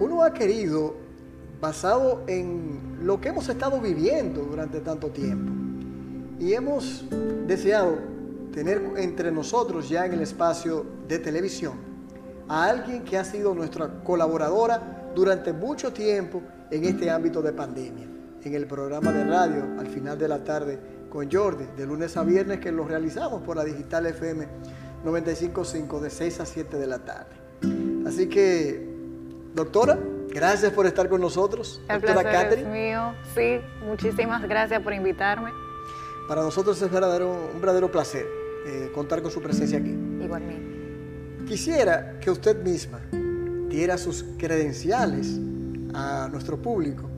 uno ha querido, basado en lo que hemos estado viviendo durante tanto tiempo, y hemos deseado tener entre nosotros ya en el espacio de televisión a alguien que ha sido nuestra colaboradora durante mucho tiempo en este ámbito de pandemia, en el programa de radio al final de la tarde con Jordi, de lunes a viernes que lo realizamos por la Digital FM 95.5 de 6 a 7 de la tarde. Así que, doctora, gracias por estar con nosotros. El doctora placer es mío. Sí, muchísimas gracias por invitarme. Para nosotros es verdadero, un verdadero placer eh, contar con su presencia aquí. Igualmente. Quisiera que usted misma diera sus credenciales a nuestro público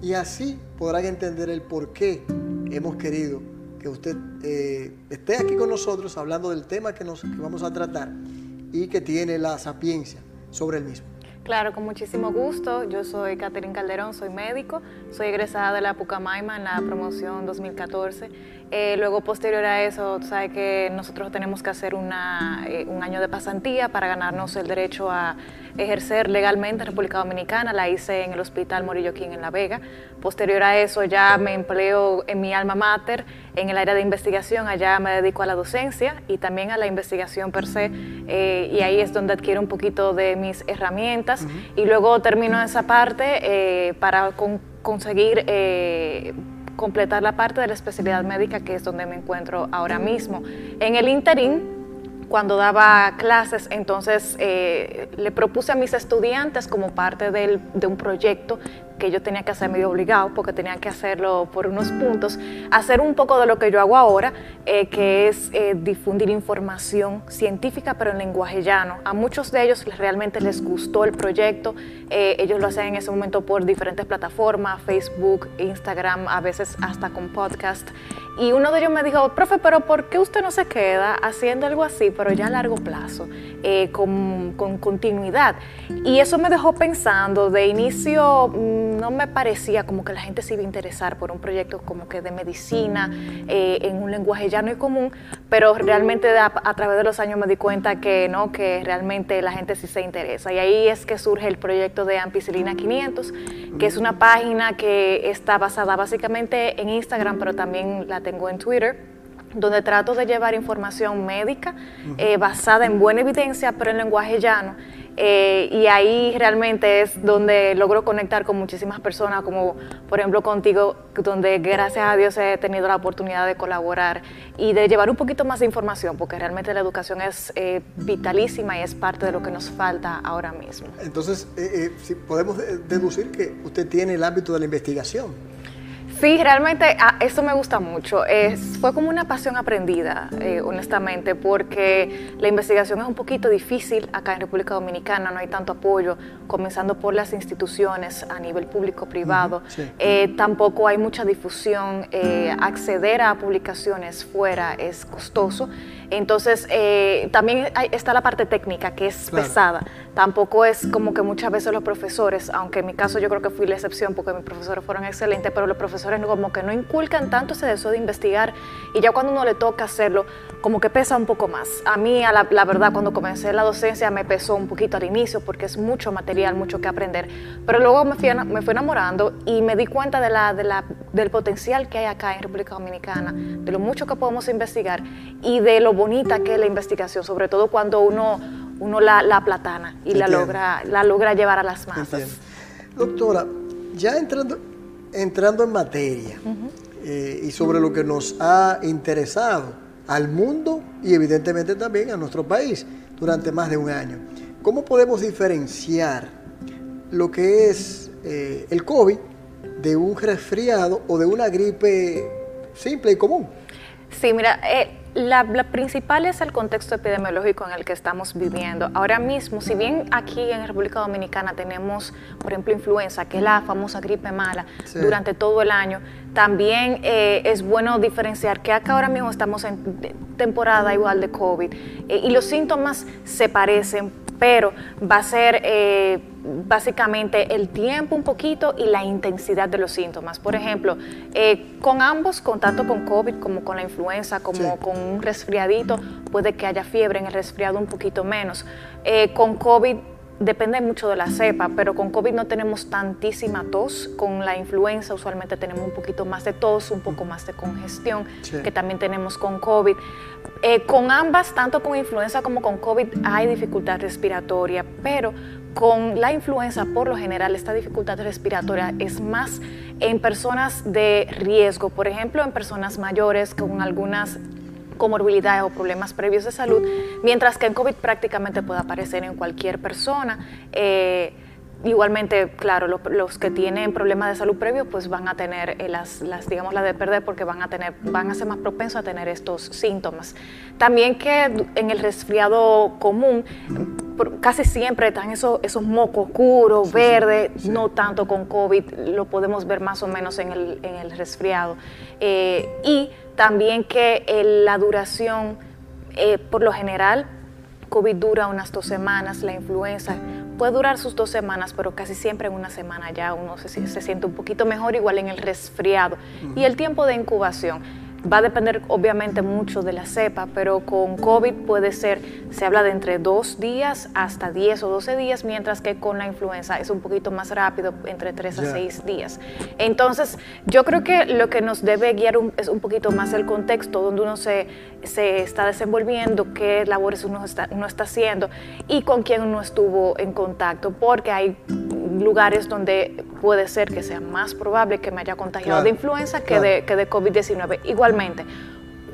y así podrán entender el por qué hemos querido que usted eh, esté aquí con nosotros hablando del tema que, nos, que vamos a tratar y que tiene la sapiencia sobre el mismo. Claro, con muchísimo gusto. Yo soy Catherine Calderón, soy médico, soy egresada de la Pucamaima en la promoción 2014. Eh, luego, posterior a eso, sabe que nosotros tenemos que hacer una, eh, un año de pasantía para ganarnos el derecho a ejercer legalmente en República Dominicana. La hice en el Hospital Morillo King en La Vega. Posterior a eso, ya me empleo en mi alma mater, en el área de investigación. Allá me dedico a la docencia y también a la investigación per se. Eh, y ahí es donde adquiero un poquito de mis herramientas. Y luego termino esa parte eh, para con, conseguir eh, completar la parte de la especialidad médica, que es donde me encuentro ahora mismo. En el interín, cuando daba clases, entonces eh, le propuse a mis estudiantes como parte del, de un proyecto que yo tenía que hacer medio obligado, porque tenía que hacerlo por unos puntos, hacer un poco de lo que yo hago ahora, eh, que es eh, difundir información científica, pero en lenguaje llano. A muchos de ellos realmente les gustó el proyecto, eh, ellos lo hacen en ese momento por diferentes plataformas, Facebook, Instagram, a veces hasta con podcast. Y uno de ellos me dijo, profe, pero ¿por qué usted no se queda haciendo algo así, pero ya a largo plazo, eh, con, con, continuidad? Y eso me dejó pensando, de inicio mm, no me parecía como que la gente se iba a interesar por un proyecto como que de medicina, eh, en un lenguaje llano y común, pero realmente a, través de los años me di cuenta que no, que realmente la gente sí se interesa. Y ahí es que surge el proyecto de Ampicilina 500, que es una página que está basada básicamente en Instagram, pero también la tengo en Twitter, donde trato de llevar información médica eh, basada en buena evidencia, pero en lenguaje llano. Eh, y ahí realmente es donde logro conectar con muchísimas personas, como por ejemplo contigo, donde gracias a Dios he tenido la oportunidad de colaborar y de llevar un poquito más de información, porque realmente la educación es eh, vitalísima y es parte de lo que nos falta ahora mismo. Entonces, eh, si podemos deducir que usted tiene el ámbito de la investigación. Sí, realmente ah, eso me gusta mucho. Es, fue como una pasión aprendida, eh, honestamente, porque la investigación es un poquito difícil acá en República Dominicana, no hay tanto apoyo, comenzando por las instituciones a nivel público-privado. Sí. eh, tampoco hay mucha difusión, eh, acceder a publicaciones fuera es costoso. Entonces, eh, también hay, está la parte técnica que es claro. pesada. Tampoco es como que muchas veces los profesores, aunque en mi caso yo creo que fui la excepción porque mis profesores fueron excelentes, pero los profesores como que no inculcan tanto ese deseo de investigar y ya cuando uno le toca hacerlo, como que pesa un poco más. A mí, a la, la, verdad, cuando comencé la docencia me pesó un poquito al inicio porque es mucho material, mucho que aprender, pero luego me fui, me fui enamorando y me di cuenta de la, de la, del potencial que hay acá en República Dominicana, de lo mucho que podemos investigar y de lo bonita que es la investigación, sobre todo cuando uno, uno la, la platana y la logra, la logra llevar a las masas. Doctora, ya entrando, entrando en materia uh -huh. eh, y sobre lo que nos ha interesado al mundo y evidentemente también a nuestro país durante más de un año. ¿Cómo podemos diferenciar lo que es eh, el COVID de un resfriado o de una gripe simple y común? Sí, mira, eh, la, la, principal es el contexto epidemiológico en el que estamos viviendo. Ahora mismo, si bien aquí en República Dominicana tenemos, por ejemplo, influenza, que es la famosa gripe mala, sí. durante todo el año, también eh, es bueno diferenciar que acá ahora mismo estamos en temporada igual de COVID eh, y los síntomas se parecen, pero va a ser eh, básicamente el tiempo un poquito y la intensidad de los síntomas. Por ejemplo, eh, con ambos, con tanto con COVID como con la influenza, como sí. con un resfriadito, puede que haya fiebre en el resfriado un poquito menos. Eh, con COVID depende mucho de la cepa, pero con COVID no tenemos tantísima tos. Con la influenza usualmente tenemos un poquito más de tos, un poco más de congestión, que también tenemos con COVID. Eh, con ambas, tanto con influenza como con COVID, hay dificultad respiratoria, pero con la influenza, por lo general, esta dificultad respiratoria es más en personas de riesgo, por ejemplo, en personas mayores con algunas comorbilidades o problemas previos de salud, mientras que en COVID prácticamente puede aparecer en cualquier persona. Eh, igualmente, claro, los, que tienen problemas de salud previo, pues van a tener eh, las, las, digamos, las de perder porque van a tener, van a ser más propensos a tener estos síntomas. También que en el resfriado común, casi siempre están esos, esos mocos oscuros, verdes, no tanto con COVID, lo podemos ver más o menos en el, en el resfriado. Eh, y también que la duración, eh, por lo general, COVID dura unas dos semanas, la influenza puede durar sus dos semanas, pero casi siempre en una semana ya uno se, se siente un poquito mejor, igual en el resfriado. Y el tiempo de incubación Va a depender obviamente mucho de la cepa, pero con COVID puede ser, se habla de entre dos días hasta 10 o 12 días, mientras que con la influenza es un poquito más rápido, entre 3 a 6 días. Entonces, yo creo que lo que nos debe guiar es un poquito más el contexto donde uno se, se está desenvolviendo, qué labores uno está, uno está haciendo y con quién uno estuvo en contacto, porque hay lugares donde puede ser que sea más probable que me haya contagiado de influenza que de, que de COVID-19. Igualmente,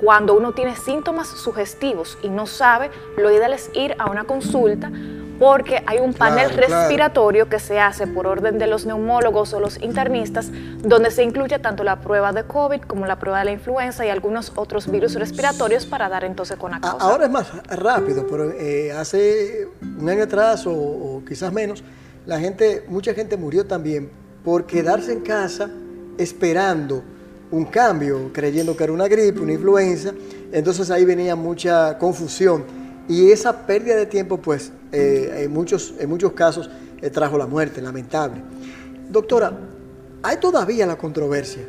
cuando uno tiene síntomas sugestivos y no sabe, lo ideal es ir a una consulta porque hay un panel respiratorio que se hace por orden de los neumólogos o los internistas, donde se incluye tanto la prueba de COVID como la prueba de la influenza y algunos otros virus respiratorios para dar entonces con la causa. Ahora es más rápido, pero eh, hace un año atrás o quizás menos, la gente, mucha gente murió también por quedarse en casa esperando un cambio, creyendo que era una gripe, una influenza. Entonces ahí venía mucha confusión. Y esa pérdida de tiempo, pues, eh, en, muchos, en muchos casos eh, trajo la muerte, lamentable. Doctora, hay todavía la controversia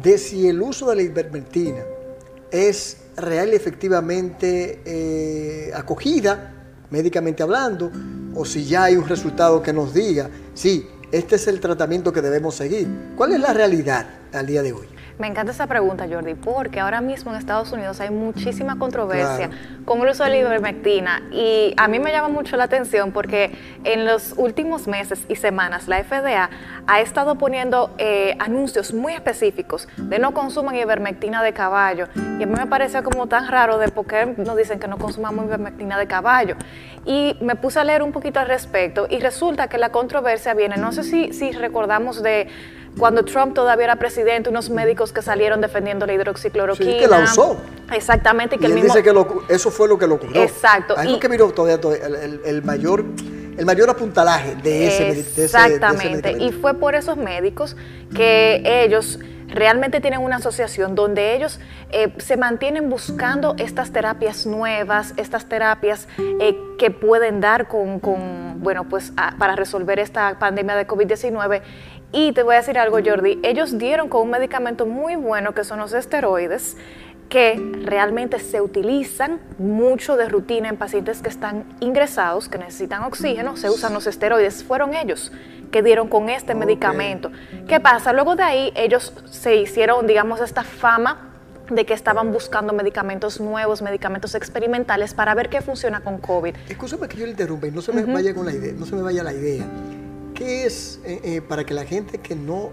de si el uso de la ivermectina es real y efectivamente eh, acogida, médicamente hablando, o si ya hay un resultado que nos diga, sí, este es el tratamiento que debemos seguir. ¿Cuál es la realidad al día de hoy? Me encanta esa pregunta, Jordi, porque ahora mismo en Estados Unidos hay muchísima controversia con el uso de la ivermectina y a mí me llama mucho la atención porque en los últimos meses y semanas la FDA ha estado poniendo eh, anuncios muy específicos de no consuman ivermectina de caballo. Y a mí me parece como tan raro de por qué nos dicen que no consumamos ivermectina de caballo. Y me puse a leer un poquito al respecto y resulta que la controversia viene, no sé si, si recordamos de cuando Trump todavía era presidente, unos médicos que salieron defendiendo la hidroxicloroquina. Sí, que la usó. Exactamente. Que y él dice que eso fue lo que lo curó. Exacto. Ahí es que miró todavía, el, mayor el mayor apuntalaje de ese, Exactamente. y fue por esos médicos que ellos realmente tienen una asociación donde ellos eh, se mantienen buscando estas terapias nuevas, estas terapias eh, que pueden dar con, bueno, pues para resolver esta pandemia de COVID-19 y te voy a decir algo, Jordi, ellos dieron con un medicamento muy bueno que son los esteroides, que realmente se utilizan mucho de rutina en pacientes que están ingresados, que necesitan oxígeno, se usan los esteroides. Fueron ellos que dieron con este medicamento. ¿Qué pasa? Luego de ahí ellos se hicieron, digamos, esta fama de que estaban buscando medicamentos nuevos, medicamentos experimentales para ver qué funciona con COVID. Escúchame que yo le interrumpa y no se me vaya con la idea, no se me vaya la idea. ¿Qué es, eh, eh, para que la gente que no,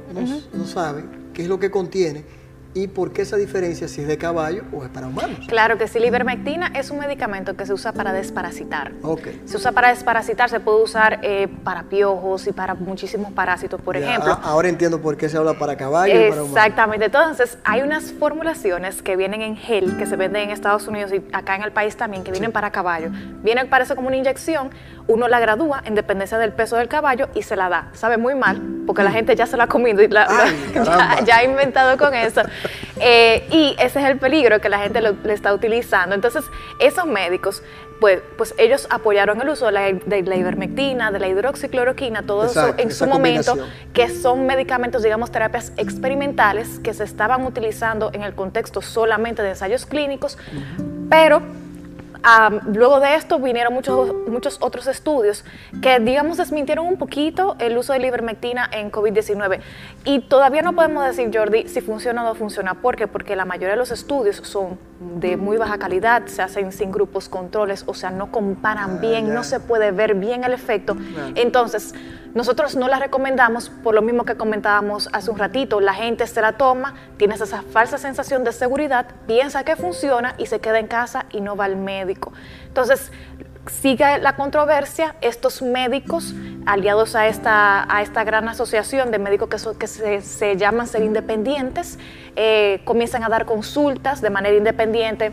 no sabe qué es lo que contiene, ¿Y por qué esa diferencia si es de caballo o es para humanos? Claro que sí, la ivermectina es un medicamento que se usa para desparasitar. Okay. Se usa para desparasitar, se puede usar eh, para piojos y para muchísimos parásitos, por ejemplo. ahora entiendo por qué se habla para caballo y para humanos. Exactamente, entonces hay unas formulaciones que vienen en gel, que se venden en Estados Unidos y acá en el país también, que vienen para caballo. Vienen, parece como una inyección, uno la gradúa en dependencia del peso del caballo y se la da. Sabe muy mal, porque la gente ya se la ha comido y la, ya ha inventado con eso. Eh, y ese es el peligro que la gente lo, está utilizando. Entonces, esos médicos, pues, pues ellos apoyaron el uso de la, ivermectina, de la hidroxicloroquina, todo eso en su momento, que son medicamentos, digamos, terapias experimentales que se estaban utilizando en el contexto solamente de ensayos clínicos, pero luego de esto vinieron muchos, muchos otros estudios que, digamos, desmintieron un poquito el uso de la ivermectina en COVID-19. Y todavía no podemos decir, Jordi, si funciona o no funciona. ¿Por qué? Porque la mayoría de los estudios son de muy baja calidad, se hacen sin grupos controles, o sea, no comparan ah, bien, no se puede ver bien el efecto. Entonces, nosotros no la recomendamos por lo mismo que comentábamos hace un ratito. La gente se la toma, tiene esa falsa sensación de seguridad, piensa que funciona y se queda en casa y no va al médico. Entonces, sigue la controversia, estos médicos aliados a esta, a esta gran asociación de médicos que, que se, llaman ser independientes, eh, comienzan a dar consultas de manera independiente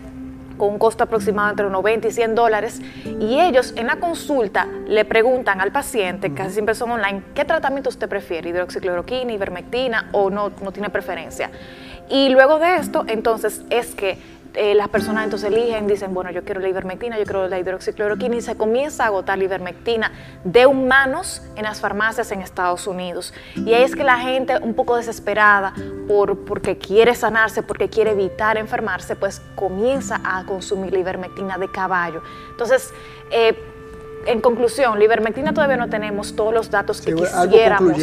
con un costo aproximado entre 90 y 100 dólares, y ellos en la consulta le preguntan al paciente, casi siempre son online, ¿qué tratamiento usted prefiere? ¿Hidroxicloroquina, ivermectina o no, no tiene preferencia? Y luego de esto, entonces, es que eh, las personas entonces eligen, dicen, bueno, yo quiero la ivermectina, yo quiero la hidroxicloroquina y se comienza a agotar la ivermectina de humanos en las farmacias en Estados Unidos. Y ahí es que la gente un poco desesperada por, porque quiere sanarse, porque quiere evitar enfermarse, pues comienza a consumir la ivermectina de caballo. Entonces, eh, en conclusión, la ivermectina todavía no tenemos todos los datos que quisiéramos.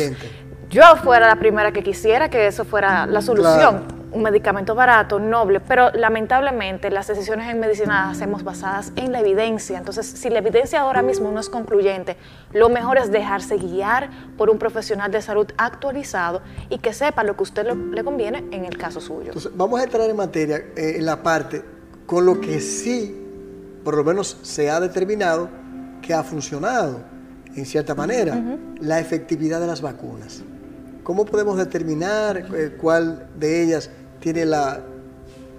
Yo fuera la primera que quisiera que eso fuera la solución un medicamento barato, noble, pero lamentablemente las decisiones en medicina las hacemos basadas en la evidencia. Entonces, si la evidencia ahora mismo no es concluyente, lo mejor es dejarse guiar por un profesional de salud actualizado y que sepa lo que a usted le conviene en el caso suyo. Entonces, vamos a entrar en materia, eh, en la parte con lo que sí, por lo menos se ha determinado que ha funcionado, en cierta manera, la efectividad de las vacunas. ¿Cómo podemos determinar eh, cuál de ellas tiene la,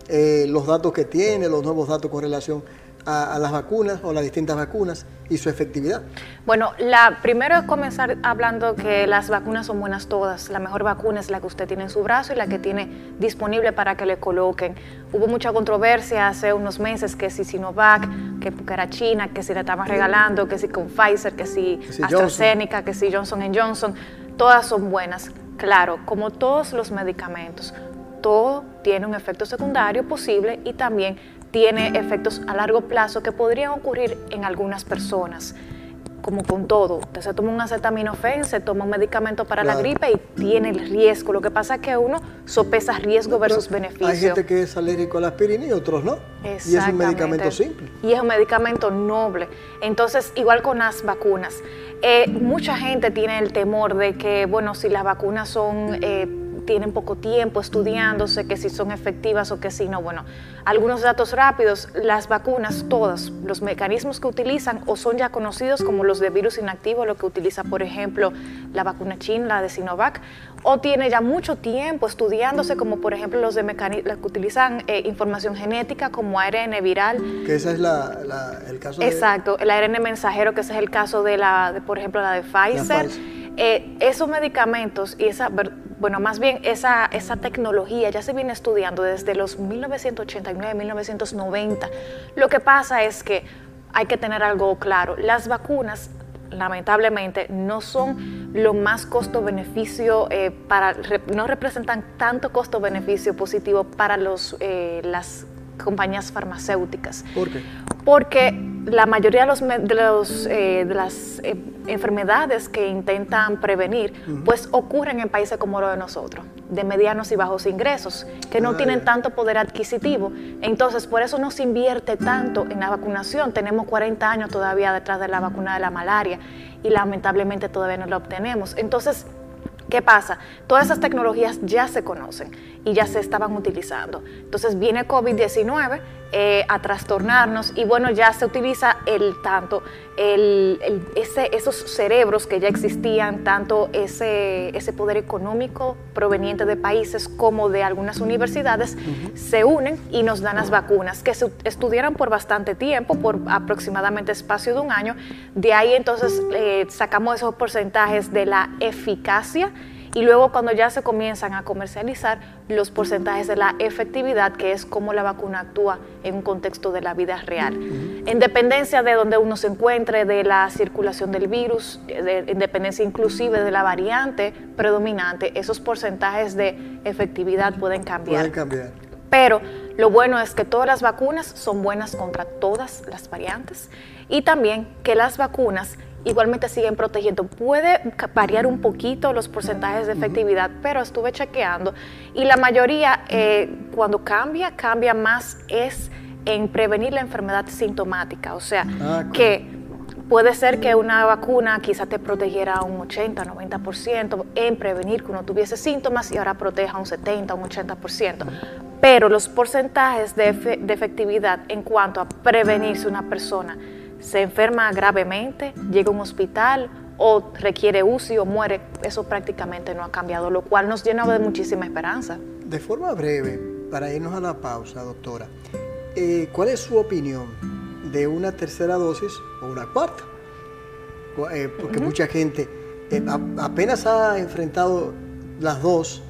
eh, los datos que tiene, los nuevos datos con relación a, las vacunas o las distintas vacunas y su efectividad? Bueno, la, primero es comenzar hablando que las vacunas son buenas todas. La mejor vacuna es la que usted tiene en su brazo y la que tiene disponible para que le coloquen. Hubo mucha controversia hace unos meses que si Sinovac, que era China, que si le estaban regalando, que si con Pfizer, que si, AstraZeneca, que si Johnson Johnson todas son buenas. Claro, como todos los medicamentos, todo tiene un efecto secundario posible y también tiene efectos a largo plazo que podrían ocurrir en algunas personas como con todo, usted se toma un acetaminofén, se toma un medicamento para la gripe y tiene el riesgo. Lo que pasa es que uno sopesa riesgo versus beneficio. Hay gente que es alérgico a la aspirina y otros no. Y es un medicamento simple. Y es un medicamento noble. Entonces, igual con las vacunas. Eh, mucha gente tiene el temor de que, bueno, si las vacunas son... Eh, tienen poco tiempo estudiándose, que si son efectivas o que si no. Bueno, algunos datos rápidos, las vacunas, todas, los mecanismos que utilizan o son ya conocidos como los de virus inactivo, lo que utiliza, por ejemplo, la vacuna china, la de Sinovac, o tiene ya mucho tiempo estudiándose, como por ejemplo los de que utilizan eh, información genética como ARN viral. Que ese es el caso Exacto, el ARN mensajero, que ese es el caso de la, de, por ejemplo, la de Pfizer. Eh, esos medicamentos y esa bueno, más bien esa, esa tecnología ya se viene estudiando desde los 1989, 1990. Lo que pasa es que hay que tener algo claro, las vacunas lamentablemente no son lo más costo-beneficio eh, para, no representan tanto costo-beneficio positivo para los, eh, las compañías farmacéuticas. ¿Por qué? Porque la mayoría de, los, de, los, eh, de las eh, enfermedades que intentan prevenir, pues ocurren en países como los de nosotros, de medianos y bajos ingresos, que no ah, tienen tanto poder adquisitivo. Entonces, por eso no se invierte tanto en la vacunación. Tenemos 40 años todavía detrás de la vacuna de la malaria y lamentablemente todavía no la obtenemos. Entonces, ¿Qué pasa? Todas esas tecnologías ya se conocen y ya se estaban utilizando. Entonces viene COVID-19 eh, a trastornarnos y bueno, ya se utiliza el tanto el, ese, esos cerebros que ya existían, tanto ese, ese poder económico proveniente de países como de algunas universidades, se unen y nos dan las vacunas que se estudiaron por bastante tiempo, por aproximadamente espacio de un año. De ahí entonces eh, sacamos esos porcentajes de la eficacia y luego cuando ya se comienzan a comercializar los porcentajes de la efectividad, que es cómo la vacuna actúa en un contexto de la vida real. En dependencia de donde uno se encuentre, de la circulación del virus, en dependencia inclusive de la variante predominante, esos porcentajes de efectividad pueden cambiar. Pueden cambiar. Pero Lo bueno es que todas las vacunas son buenas contra todas las variantes y también que las vacunas igualmente siguen protegiendo. Puede variar un poquito los porcentajes de efectividad, pero estuve chequeando y la mayoría eh, cuando cambia, cambia más es en prevenir la enfermedad sintomática, o sea, ah, que puede ser que una vacuna quizá te protegiera un 80, 90% en prevenir que uno tuviese síntomas y ahora proteja un 70, un 80%. Pero los porcentajes de, de efectividad en cuanto a prevenir si una persona se enferma gravemente, llega a un hospital o requiere UCI o muere, eso prácticamente no ha cambiado, lo cual nos llena de muchísima esperanza. De forma breve, para irnos a la pausa, doctora, eh, ¿cuál es su opinión de una tercera dosis o una cuarta? Eh, porque mucha gente eh, apenas ha enfrentado las dos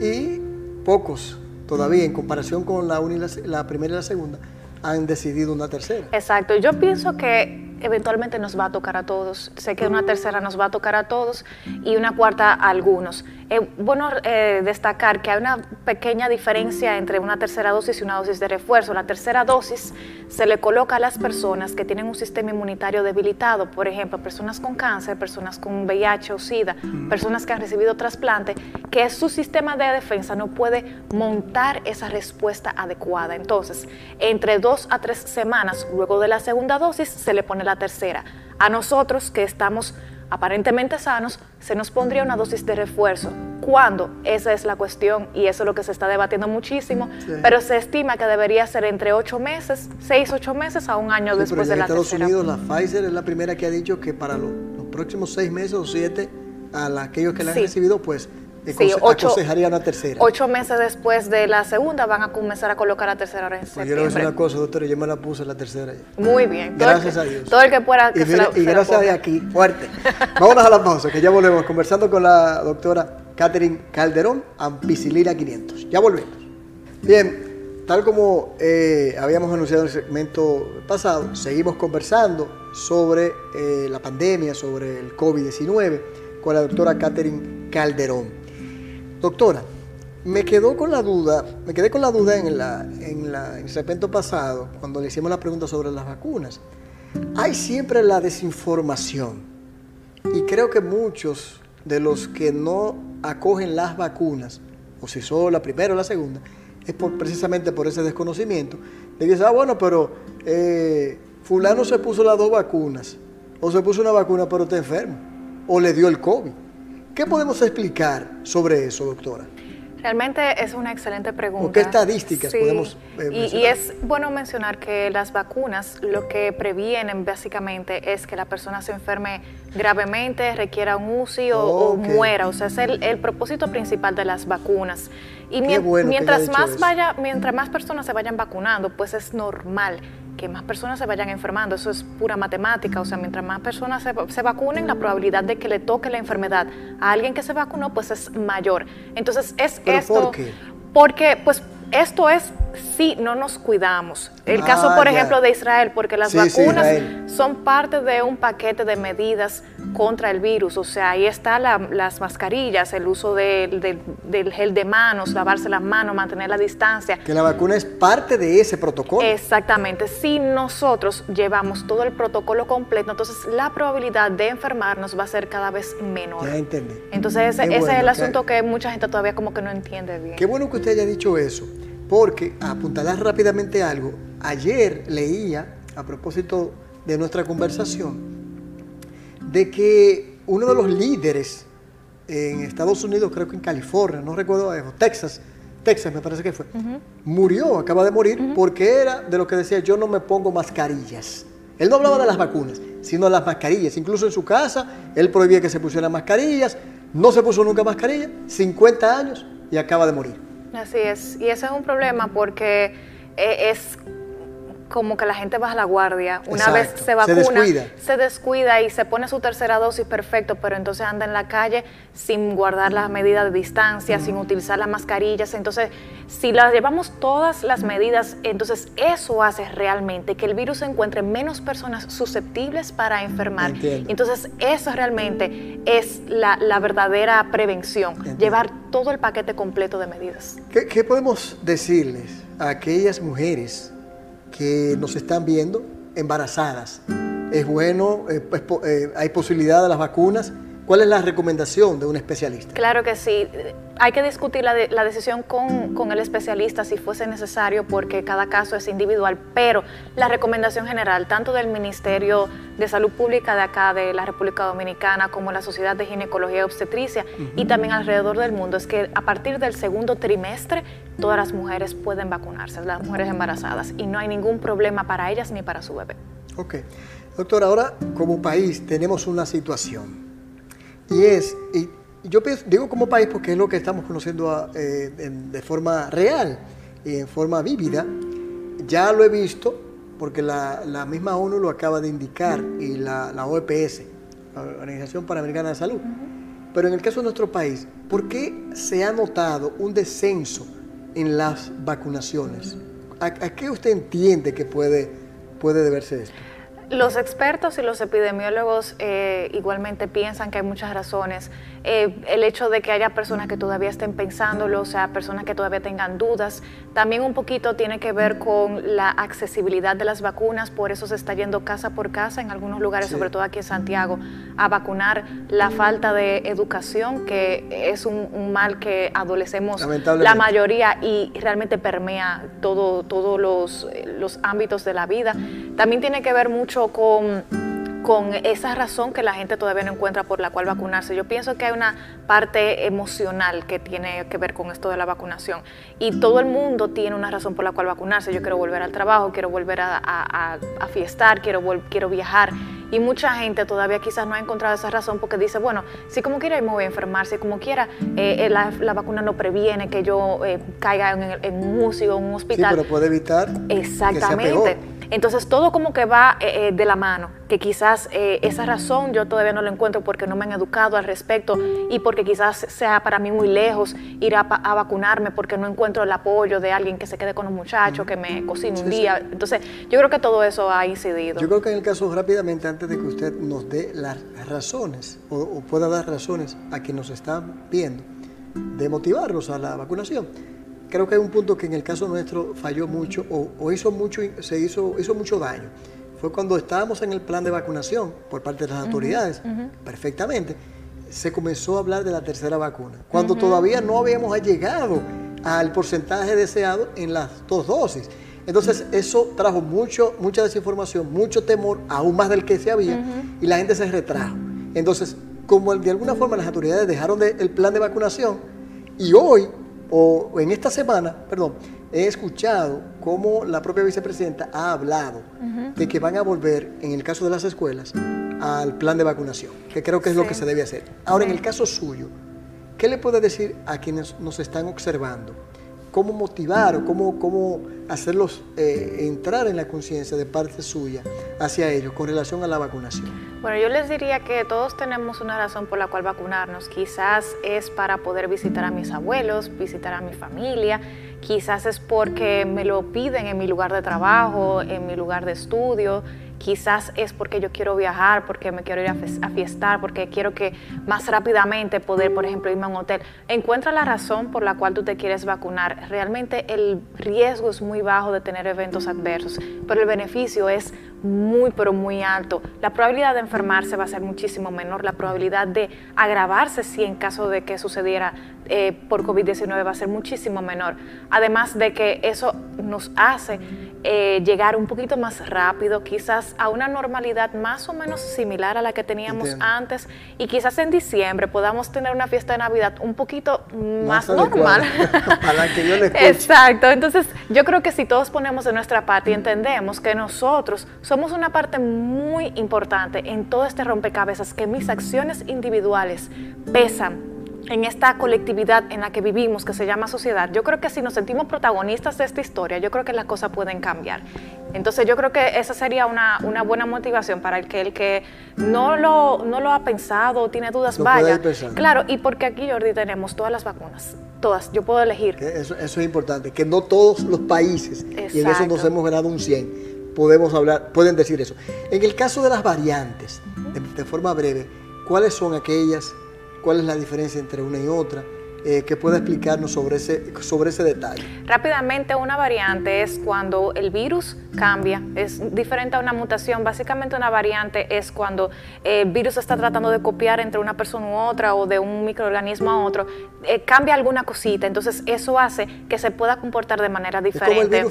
y pocos todavía en comparación con la, la primera y la segunda han decidido una tercera. Exacto, yo pienso que eventualmente nos va a tocar a todos. Sé que una tercera nos va a tocar a todos y una cuarta a algunos. Es bueno eh, destacar que hay una pequeña diferencia entre una tercera dosis y una dosis de refuerzo. La tercera dosis se le coloca a las personas que tienen un sistema inmunitario debilitado, por ejemplo, personas con cáncer, personas con VIH o SIDA, personas que han recibido trasplante, que su sistema de defensa no puede montar esa respuesta adecuada. Entonces, entre dos a tres semanas luego de la segunda dosis se le pone la tercera. A nosotros que estamos aparentemente sanos, se nos pondría una dosis de refuerzo. ¿Cuándo? Esa es la cuestión y eso es lo que se está debatiendo muchísimo, pero se estima que debería ser entre ocho meses, seis, ocho meses a un año después de la Estados Unidos la Pfizer es la primera que ha dicho que para los, próximos seis meses o siete, a aquellos que la han recibido, pues sí, ocho, aconsejaría una tercera. Ocho meses después de la segunda van a comenzar a colocar la tercera hora en pues Yo le voy a decir una cosa, doctora, yo me la puse la tercera. Muy bien. Gracias a Dios. Todo el que pueda que y, se la, y gracias de aquí, fuerte. Vámonos a la pausa, que ya volvemos conversando con la doctora Catherine Calderón, ampicilina 500. Ya volvemos. Bien, tal como eh, habíamos anunciado en el segmento pasado, seguimos conversando sobre eh, la pandemia, sobre el COVID-19 con la doctora Catherine Calderón. Doctora, me quedó con la duda, me quedé con la duda en, el segmento pasado, cuando le hicimos la pregunta sobre las vacunas. Hay siempre la desinformación y creo que muchos de los que no acogen las vacunas, o si son la primera o la segunda, es precisamente por ese desconocimiento. Le dicen, ah, bueno, pero eh, fulano se puso las dos vacunas, o se puso una vacuna pero está enfermo, o le dio el COVID. ¿Qué podemos explicar sobre eso, doctora? Realmente es una excelente pregunta. qué estadísticas podemos eh, y, es bueno mencionar que las vacunas lo que previenen básicamente es que la persona se enferme gravemente, requiera un UCI o, muera. O sea, es el, propósito principal de las vacunas. Y mientras más vaya, mientras más personas se vayan vacunando, pues es normal que más personas se vayan enfermando. Eso es pura matemática. O sea, mientras más personas se, vacunen, la probabilidad de que le toque la enfermedad a alguien que se vacunó, pues es mayor. Entonces, es esto. ¿por qué? Porque, pues, esto es si no nos cuidamos. El ah, caso, por ejemplo, de Israel, porque las vacunas son parte de un paquete de medidas contra el virus. O sea, ahí están las mascarillas, el uso del gel de manos, lavarse las manos, mantener la distancia. Que la vacuna es parte de ese protocolo. Exactamente. Si nosotros llevamos todo el protocolo completo, entonces la probabilidad de enfermarnos va a ser cada vez menor. Ya entendí. Entonces ese, es el asunto que mucha gente todavía como que no entiende bien. Qué bueno que usted haya dicho eso porque, a apuntalar rápidamente algo, ayer leía, a propósito de nuestra conversación, de que uno de los líderes en Estados Unidos, creo que en California, no recuerdo, Texas, Texas me parece que fue, murió, acaba de morir, porque era de lo que decía, yo no me pongo mascarillas. Él no hablaba de las vacunas, sino de las mascarillas. Incluso en su casa, él prohibía que se pusieran mascarillas, no se puso nunca mascarilla, 50 años y acaba de morir. Así es, y ese es un problema porque eh, es como que la gente baja la guardia. Una vez se vacuna, se descuida. y se pone su tercera dosis, perfecto, pero entonces anda en la calle sin guardar las medidas de distancia, sin utilizar las mascarillas. Entonces, si las llevamos todas las medidas, entonces eso hace realmente que el virus encuentre menos personas susceptibles para enfermar. Entonces, eso realmente es la, verdadera prevención, llevar todo el paquete completo de medidas. ¿Qué, qué podemos decirles? a aquellas mujeres que nos están viendo embarazadas. Es bueno, eh, hay posibilidad de las vacunas. ¿Cuál es la recomendación de un especialista? Claro que sí. Hay que discutir la, la decisión con, con, el especialista si fuese necesario porque cada caso es individual, pero la recomendación general, tanto del Ministerio de Salud Pública de acá, de la República Dominicana, como la Sociedad de Ginecología y Obstetricia y también alrededor del mundo, es que a partir del segundo trimestre todas las mujeres pueden vacunarse, las mujeres embarazadas, y no hay ningún problema para ellas ni para su bebé. Ok. Doctor, ahora como país tenemos una situación y es, y yo digo como país porque es lo que estamos conociendo eh, de forma real y en forma vívida. Ya lo he visto porque la, misma ONU lo acaba de indicar y la, la OEPS, la Organización Panamericana de Salud. Pero en el caso de nuestro país, ¿por qué se ha notado un descenso en las vacunaciones? ¿A, qué usted entiende que puede, puede deberse esto? Los expertos y los epidemiólogos eh, igualmente piensan que hay muchas razones. Eh, el hecho de que haya personas que todavía estén pensándolo, o sea, personas que todavía tengan dudas, también un poquito tiene que ver con la accesibilidad de las vacunas, por eso se está yendo casa por casa en algunos lugares, sobre todo aquí en Santiago, a vacunar la falta de educación, que es un, mal que adolecemos la mayoría y realmente permea todos todo los, los ámbitos de la vida. También tiene que ver mucho con, con esa razón que la gente todavía no encuentra por la cual vacunarse. Yo pienso que hay una parte emocional que tiene que ver con esto de la vacunación. Y todo el mundo tiene una razón por la cual vacunarse. Yo quiero volver al trabajo, quiero volver a, a, fiestar, quiero, quiero viajar. Y mucha gente todavía quizás no ha encontrado esa razón porque dice, bueno, si como quiera me voy a enfermar, si como quiera eh, eh, la, vacuna no previene que yo eh, caiga en, en, un UCI o en un hospital. Sí, pero puede evitar Exactamente. Entonces todo como que va eh, eh, de la mano, que quizás eh, esa razón yo todavía no la encuentro porque no me han educado al respecto y porque quizás sea para mí muy lejos ir a, vacunarme porque no encuentro el apoyo de alguien que se quede con un muchacho, que me cocine un día. Entonces yo creo que todo eso ha incidido. Yo creo que en el caso rápidamente, antes de que usted nos dé las razones o, pueda dar razones a quien nos están viendo de motivarlos a la vacunación creo que hay un punto que en el caso nuestro falló mucho o, hizo mucho, se hizo, hizo mucho daño. Fue cuando estábamos en el plan de vacunación por parte de las autoridades, perfectamente, se comenzó a hablar de la tercera vacuna, cuando todavía no habíamos llegado al porcentaje deseado en las dos dosis. Entonces eso trajo mucho, mucha desinformación, mucho temor, aún más del que se había, y la gente se retrajo. Entonces, como de alguna forma las autoridades dejaron el plan de vacunación, y hoy o en esta semana, perdón, he escuchado cómo la propia vicepresidenta ha hablado de que van a volver, en el caso de las escuelas, al plan de vacunación, que creo que es lo que se debe hacer. Ahora, en el caso suyo, ¿qué le puede decir a quienes nos están observando? ¿Cómo motivar o cómo, cómo hacerlos eh, entrar en la conciencia de parte suya hacia ellos con relación a la vacunación? Bueno, yo les diría que todos tenemos una razón por la cual vacunarnos. Quizás es para poder visitar a mis abuelos, visitar a mi familia, quizás es porque me lo piden en mi lugar de trabajo, en mi lugar de estudio, quizás es porque yo quiero viajar, porque me quiero ir a, fiestar, porque quiero que más rápidamente poder, por ejemplo, irme a un hotel. Encuentra la razón por la cual tú te quieres vacunar. Realmente el riesgo es muy bajo de tener eventos adversos, pero el beneficio es muy, pero muy alto. La probabilidad de enfermarse va a ser muchísimo menor, la probabilidad de agravarse si en caso de que sucediera eh, por COVID-19 va a ser muchísimo menor. Además de que eso nos hace eh, llegar un poquito más rápido, quizás a una normalidad más o menos similar a la que teníamos antes. Y quizás en diciembre podamos tener una fiesta de Navidad un poquito más, normal. a la que yo le Exacto, entonces yo creo que si todos ponemos de nuestra parte y entendemos que nosotros somos una parte muy importante en todo este rompecabezas, que mis acciones individuales pesan en esta colectividad en la que vivimos, que se llama sociedad, yo creo que si nos sentimos protagonistas de esta historia, yo creo que las cosas pueden cambiar. Entonces yo creo que esa sería una, buena motivación para el que el que no lo, no lo ha pensado, tiene dudas, vaya. Claro, y porque aquí, Jordi, tenemos todas las vacunas, todas, yo puedo elegir. Eso, eso es importante, que no todos los países, y en eso nos hemos ganado un 100, podemos hablar, pueden decir eso. En el caso de las variantes, de forma breve, ¿cuáles son aquellas cuál es la diferencia entre una y otra eh, que pueda explicarnos sobre ese, sobre ese detalle. Rápidamente, una variante es cuando el virus cambia, es diferente a una mutación. Básicamente una variante es cuando el virus está tratando de copiar entre una persona u otra o de un microorganismo a otro, eh, cambia alguna cosita, entonces eso hace que se pueda comportar de manera diferente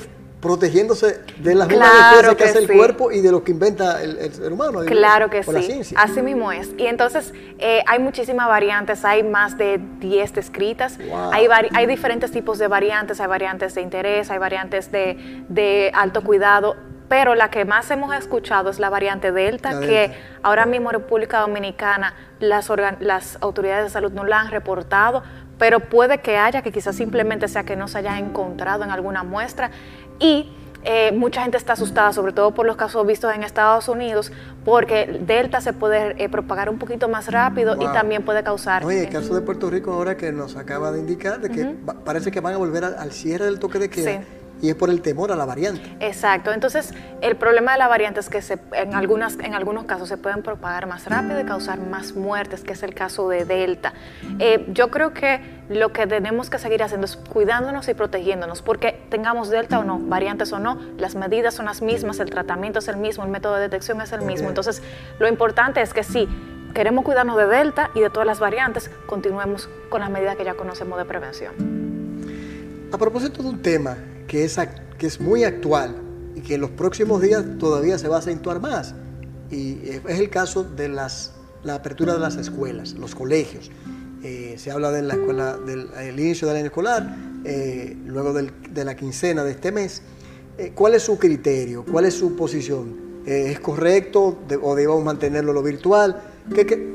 protegiéndose de las mismas que, hace el cuerpo y de lo que inventa el, ser humano. Claro que sí, así mismo es. Y entonces eh, hay muchísimas variantes, hay más de 10 descritas, hay, hay diferentes tipos de variantes, hay variantes de interés, hay variantes de, de alto cuidado pero la que más hemos escuchado es la variante Delta, que ahora mismo en República Dominicana las, las autoridades de salud no la han reportado, pero puede que haya, que quizás simplemente sea que no se haya encontrado en alguna muestra y eh, mucha gente está asustada, sobre todo por los casos vistos en Estados Unidos, porque Delta se puede eh, propagar un poquito más rápido y también puede causar... Oye, el caso de Puerto Rico ahora que nos acaba de indicar, de que parece que van a volver al, cierre del toque de queda. Y es por el temor a la variante. Exacto. Entonces, el problema de la variante es que se, en, algunas, en algunos casos se pueden propagar más rápido y causar más muertes, que es el caso de Delta. Eh, yo creo que lo que tenemos que seguir haciendo es cuidándonos y protegiéndonos, porque tengamos delta o no, variantes o no, las medidas son las mismas, el tratamiento es el mismo, el método de detección es el mismo. Entonces, lo importante es que si queremos cuidarnos de delta y de todas las variantes, continuemos con las medidas que ya conocemos de prevención. A propósito de un tema que es, que es muy actual y que en los próximos días todavía se va a acentuar más, y es el caso de las, la apertura de las escuelas, los colegios. Eh, se habla de la escuela, del inicio del año escolar, eh, luego de la quincena de este mes. Eh, ¿Cuál es su criterio? ¿Cuál es su posición? ¿Es correcto o debemos mantenerlo lo virtual? ¿Qué, qué,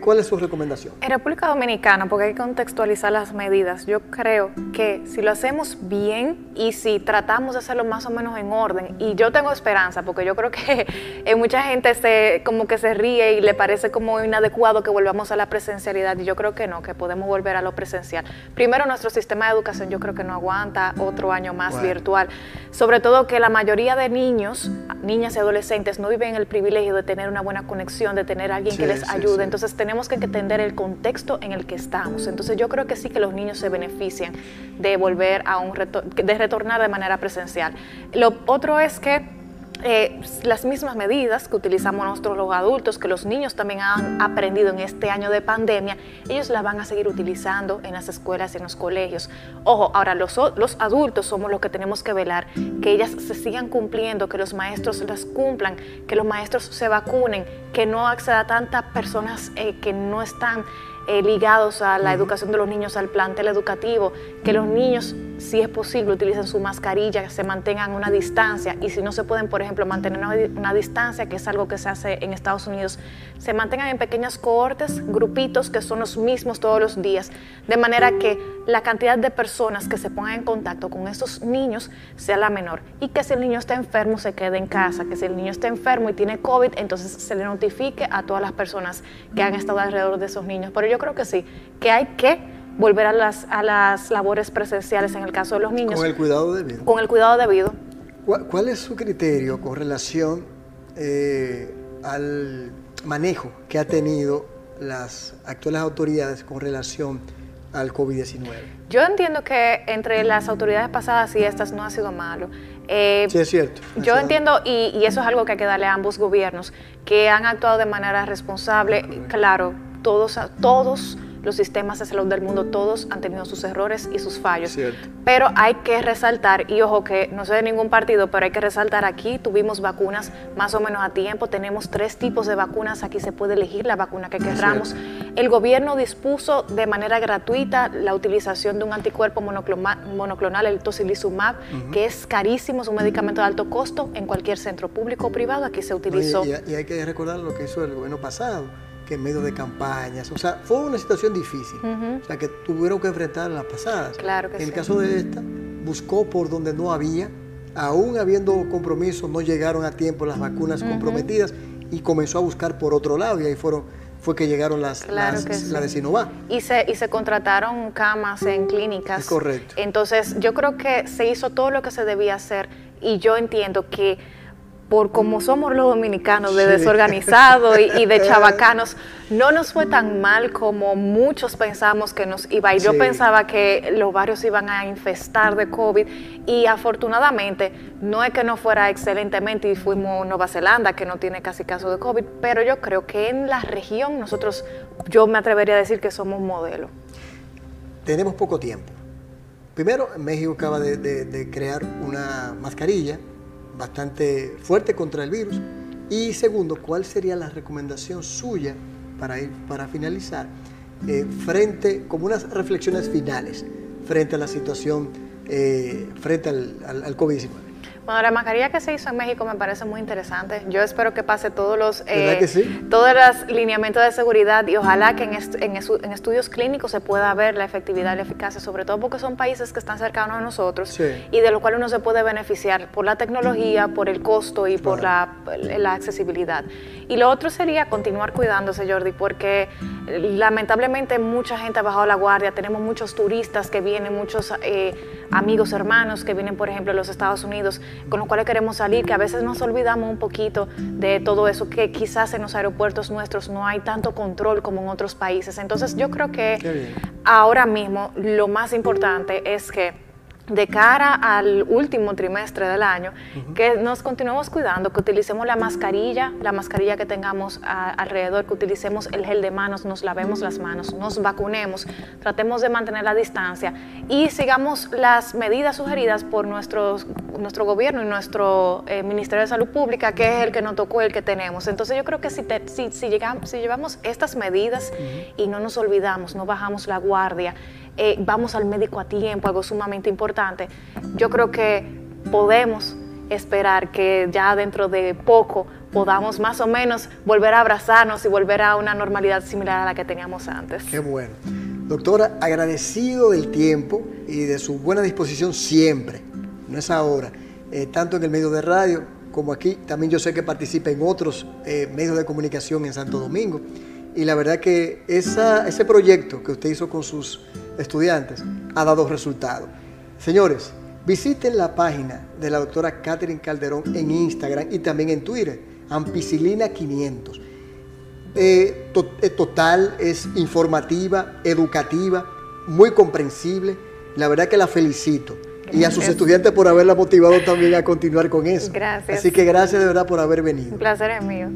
¿Cuál es su recomendación? En República Dominicana, porque hay que contextualizar las medidas, yo creo que si lo hacemos bien y si tratamos de hacerlo más o menos en orden, y yo tengo esperanza, porque yo creo que eh, mucha gente se, como que se ríe y le parece como inadecuado que volvamos a la presencialidad, y yo creo que no, que podemos volver a lo presencial. Primero, nuestro sistema de educación yo creo que no aguanta otro año más virtual, sobre todo que la mayoría de niños, niñas y adolescentes no viven el privilegio de tener una buena conexión, de tener alguien que les ayude, entonces tenemos que entender el contexto en el que estamos. Entonces yo creo que sí que los niños se benefician de volver a un de retornar de manera presencial. Lo otro es que eh, las mismas medidas que utilizamos nosotros los adultos, que los niños también han aprendido en este año de pandemia, ellos las van a seguir utilizando en las escuelas y en los colegios. Ojo, ahora los, los adultos somos los que tenemos que velar, que ellas se sigan cumpliendo, que los maestros las cumplan, que los maestros se vacunen, que no acceda a tantas personas eh, que no están eh, ligados a la educación de los niños, al plantel educativo, que los niños, si es posible, utilicen su mascarilla, se mantengan una distancia. Y si no se pueden, por ejemplo, mantener una, distancia, que es algo que se hace en Estados Unidos, se mantengan en pequeñas cohortes, grupitos que son los mismos todos los días, de manera que la cantidad de personas que se pongan en contacto con esos niños sea la menor. Y que si el niño está enfermo se quede en casa, que si el niño está enfermo y tiene COVID, entonces se le notifique a todas las personas que han estado alrededor de esos niños. Pero yo creo que sí, que hay que volver a las, a las labores presenciales en el caso de los niños. Con el cuidado debido. Con el cuidado debido. ¿Cuál, es su criterio con relación eh, al manejo que ha tenido las actuales autoridades con relación al COVID-19? Yo entiendo que entre las autoridades pasadas y estas no ha sido malo. Eh, sí, es cierto. Yo entiendo, y, y, eso es algo que hay que darle a ambos gobiernos, que han actuado de manera responsable. Claro, todos, todos los sistemas de salud del mundo, todos han tenido sus errores y sus fallos. Pero hay que resaltar, y ojo que no soy de ningún partido, pero hay que resaltar aquí, tuvimos vacunas más o menos a tiempo, tenemos tres tipos de vacunas, aquí se puede elegir la vacuna que queramos. El gobierno dispuso de manera gratuita la utilización de un anticuerpo monoclonal, el tocilizumab, que es carísimo, es un medicamento de alto costo en cualquier centro público o privado, aquí se utilizó. y hay que recordar lo que hizo el gobierno pasado que en medio de campañas. O sea, fue una situación difícil. O sea, que tuvieron que enfrentar las pasadas. Claro que en el caso de esta, buscó por donde no había, aún habiendo compromisos, no llegaron a tiempo las vacunas comprometidas y comenzó a buscar por otro lado y ahí fueron fue que llegaron las, las la de Sinovac. Y se, y se contrataron camas en clínicas. correcto. Entonces, yo creo que se hizo todo lo que se debía hacer y yo entiendo que por como somos los dominicanos, de desorganizados y, de chabacanos, no nos fue tan mal como muchos pensamos que nos iba. Y yo pensaba que los barrios iban a infestar de COVID y afortunadamente no es que no fuera excelentemente y fuimos Nueva Zelanda, que no tiene casi caso de COVID, pero yo creo que en la región nosotros, yo me atrevería a decir que somos modelo. Tenemos poco tiempo. Primero, México acaba de crear una mascarilla bastante fuerte contra el virus. Y segundo, ¿cuál sería la recomendación suya para, ir, para finalizar eh, frente, como unas reflexiones finales frente a la situación, eh, frente al, al, al COVID-19? Bueno, la mascarilla que se hizo en México me parece muy interesante. Yo espero que pase todos los eh, todos los lineamientos de seguridad y ojalá que en, en, estudios clínicos se pueda ver la efectividad y la eficacia, sobre todo porque son países que están cercanos a nosotros y de los cuales uno se puede beneficiar por la tecnología, por el costo y por la, la, accesibilidad. Y lo otro sería continuar cuidándose, Jordi, porque lamentablemente mucha gente ha bajado la guardia, tenemos muchos turistas que vienen, muchos eh, amigos, hermanos que vienen, por ejemplo, de los Estados Unidos con los cuales queremos salir, que a veces nos olvidamos un poquito de todo eso, que quizás en los aeropuertos nuestros no hay tanto control como en otros países. Entonces yo creo que ahora mismo lo más importante es que de cara al último trimestre del año, que nos continuemos cuidando, que utilicemos la mascarilla, la mascarilla que tengamos alrededor, que utilicemos el gel de manos, nos lavemos las manos, nos vacunemos, tratemos de mantener la distancia y sigamos las medidas sugeridas por nuestro gobierno y nuestro eh, Ministerio de Salud Pública, que es el que nos tocó, el que tenemos. Entonces yo creo que si, si, llegamos, si llevamos estas medidas y no nos olvidamos, no bajamos la guardia, eh, vamos al médico a tiempo, algo sumamente importante, yo creo que podemos esperar que ya dentro de poco podamos más o menos volver a abrazarnos y volver a una normalidad similar a la que teníamos antes. Qué bueno. Doctora, agradecido del tiempo y de su buena disposición siempre, no es ahora, eh, tanto en el medio de radio como aquí. También yo sé que participa en otros eh, medios de comunicación en Santo Domingo. Y la verdad que esa, ese proyecto que usted hizo con sus estudiantes ha dado resultado. Señores, visiten la página de la doctora Catherine Calderón en Instagram y también en Twitter, Ampicilina 500. Eh, eh, total, es informativa, educativa, muy comprensible. La verdad que la felicito. Y a sus estudiantes por haberla motivado también a continuar con eso. Gracias. Así que gracias de verdad por haber venido. Un placer es mío.